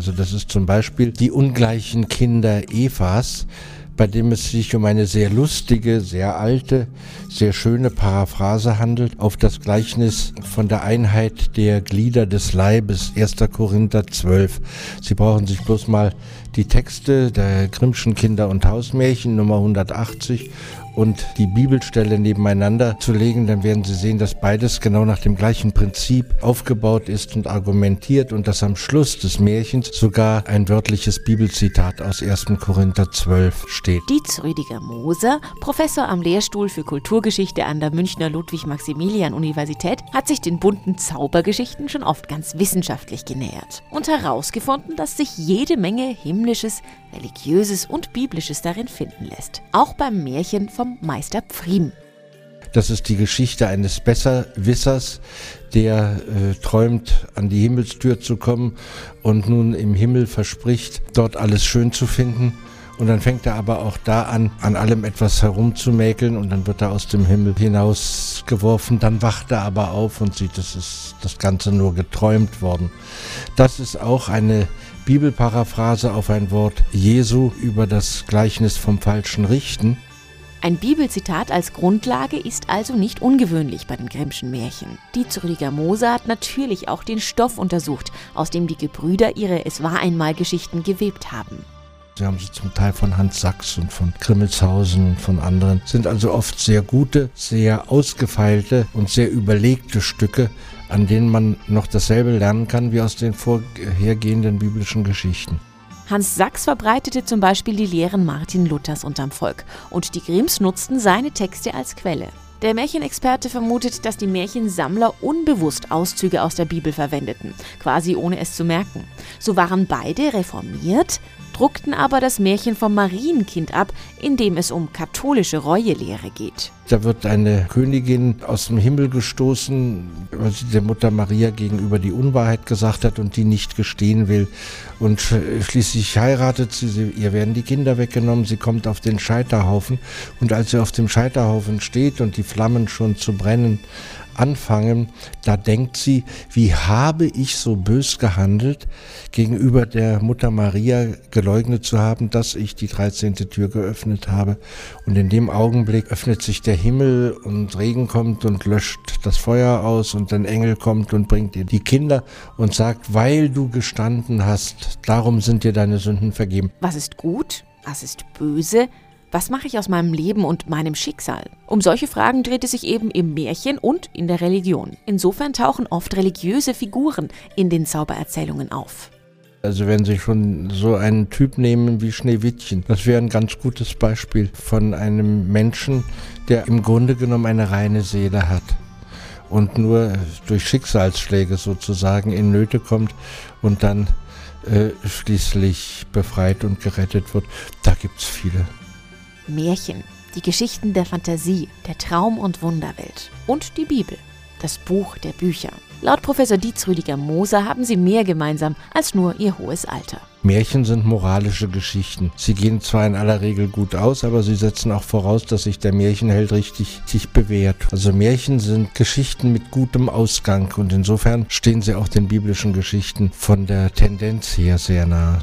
Also das ist zum Beispiel die ungleichen Kinder Evas, bei dem es sich um eine sehr lustige, sehr alte, sehr schöne Paraphrase handelt auf das Gleichnis von der Einheit der Glieder des Leibes, 1. Korinther 12. Sie brauchen sich bloß mal die Texte der Grimmschen Kinder- und Hausmärchen Nummer 180 und die Bibelstelle nebeneinander zu legen, dann werden Sie sehen, dass beides genau nach dem gleichen Prinzip aufgebaut ist und argumentiert und dass am Schluss des Märchens sogar ein wörtliches Bibelzitat aus 1. Korinther 12 steht. Dietz Rüdiger Moser, Professor am Lehrstuhl für Kulturgeschichte an der Münchner Ludwig-Maximilian-Universität, hat sich den bunten Zaubergeschichten schon oft ganz wissenschaftlich genähert und herausgefunden, dass sich jede Menge himmlisches, religiöses und biblisches darin finden lässt. Auch beim Märchen vom Meister Pfriem. Das ist die Geschichte eines Besserwissers, der äh, träumt, an die Himmelstür zu kommen und nun im Himmel verspricht, dort alles schön zu finden. Und dann fängt er aber auch da an, an allem etwas herumzumäkeln und dann wird er aus dem Himmel hinausgeworfen. Dann wacht er aber auf und sieht, es ist das Ganze nur geträumt worden. Das ist auch eine Bibelparaphrase auf ein Wort Jesu über das Gleichnis vom falschen Richten. Ein Bibelzitat als Grundlage ist also nicht ungewöhnlich bei den Grimmschen Märchen. Die Rüdiger Moser hat natürlich auch den Stoff untersucht, aus dem die Gebrüder ihre Es war einmal Geschichten gewebt haben. Sie haben sie zum Teil von Hans Sachs und von Grimmelshausen und von anderen. Sind also oft sehr gute, sehr ausgefeilte und sehr überlegte Stücke, an denen man noch dasselbe lernen kann wie aus den vorhergehenden biblischen Geschichten. Hans Sachs verbreitete zum Beispiel die Lehren Martin Luthers unterm Volk und die Grimms nutzten seine Texte als Quelle. Der Märchenexperte vermutet, dass die Märchensammler unbewusst Auszüge aus der Bibel verwendeten, quasi ohne es zu merken. So waren beide reformiert, druckten aber das Märchen vom Marienkind ab, in dem es um katholische Reuelehre geht. Da wird eine Königin aus dem Himmel gestoßen, weil sie der Mutter Maria gegenüber die Unwahrheit gesagt hat und die nicht gestehen will. Und schließlich heiratet sie, sie, ihr werden die Kinder weggenommen, sie kommt auf den Scheiterhaufen und als sie auf dem Scheiterhaufen steht und die Flammen schon zu brennen anfangen, da denkt sie, wie habe ich so bös gehandelt, gegenüber der Mutter Maria geleugnet zu haben, dass ich die 13. Tür geöffnet habe. Und in dem Augenblick öffnet sich der Himmel und Regen kommt und löscht das Feuer aus und ein Engel kommt und bringt dir die Kinder und sagt, weil du gestanden hast, darum sind dir deine Sünden vergeben. Was ist gut? Was ist böse? Was mache ich aus meinem Leben und meinem Schicksal? Um solche Fragen dreht es sich eben im Märchen und in der Religion. Insofern tauchen oft religiöse Figuren in den Zaubererzählungen auf. Also wenn Sie schon so einen Typ nehmen wie Schneewittchen, das wäre ein ganz gutes Beispiel von einem Menschen, der im Grunde genommen eine reine Seele hat und nur durch Schicksalsschläge sozusagen in Nöte kommt und dann äh, schließlich befreit und gerettet wird. Da gibt es viele. Märchen, die Geschichten der Fantasie, der Traum- und Wunderwelt und die Bibel, das Buch der Bücher. Laut Professor Dietz Rüdiger Moser haben sie mehr gemeinsam als nur ihr hohes Alter. Märchen sind moralische Geschichten. Sie gehen zwar in aller Regel gut aus, aber sie setzen auch voraus, dass sich der Märchenheld richtig sich bewährt. Also Märchen sind Geschichten mit gutem Ausgang und insofern stehen sie auch den biblischen Geschichten von der Tendenz her sehr nahe.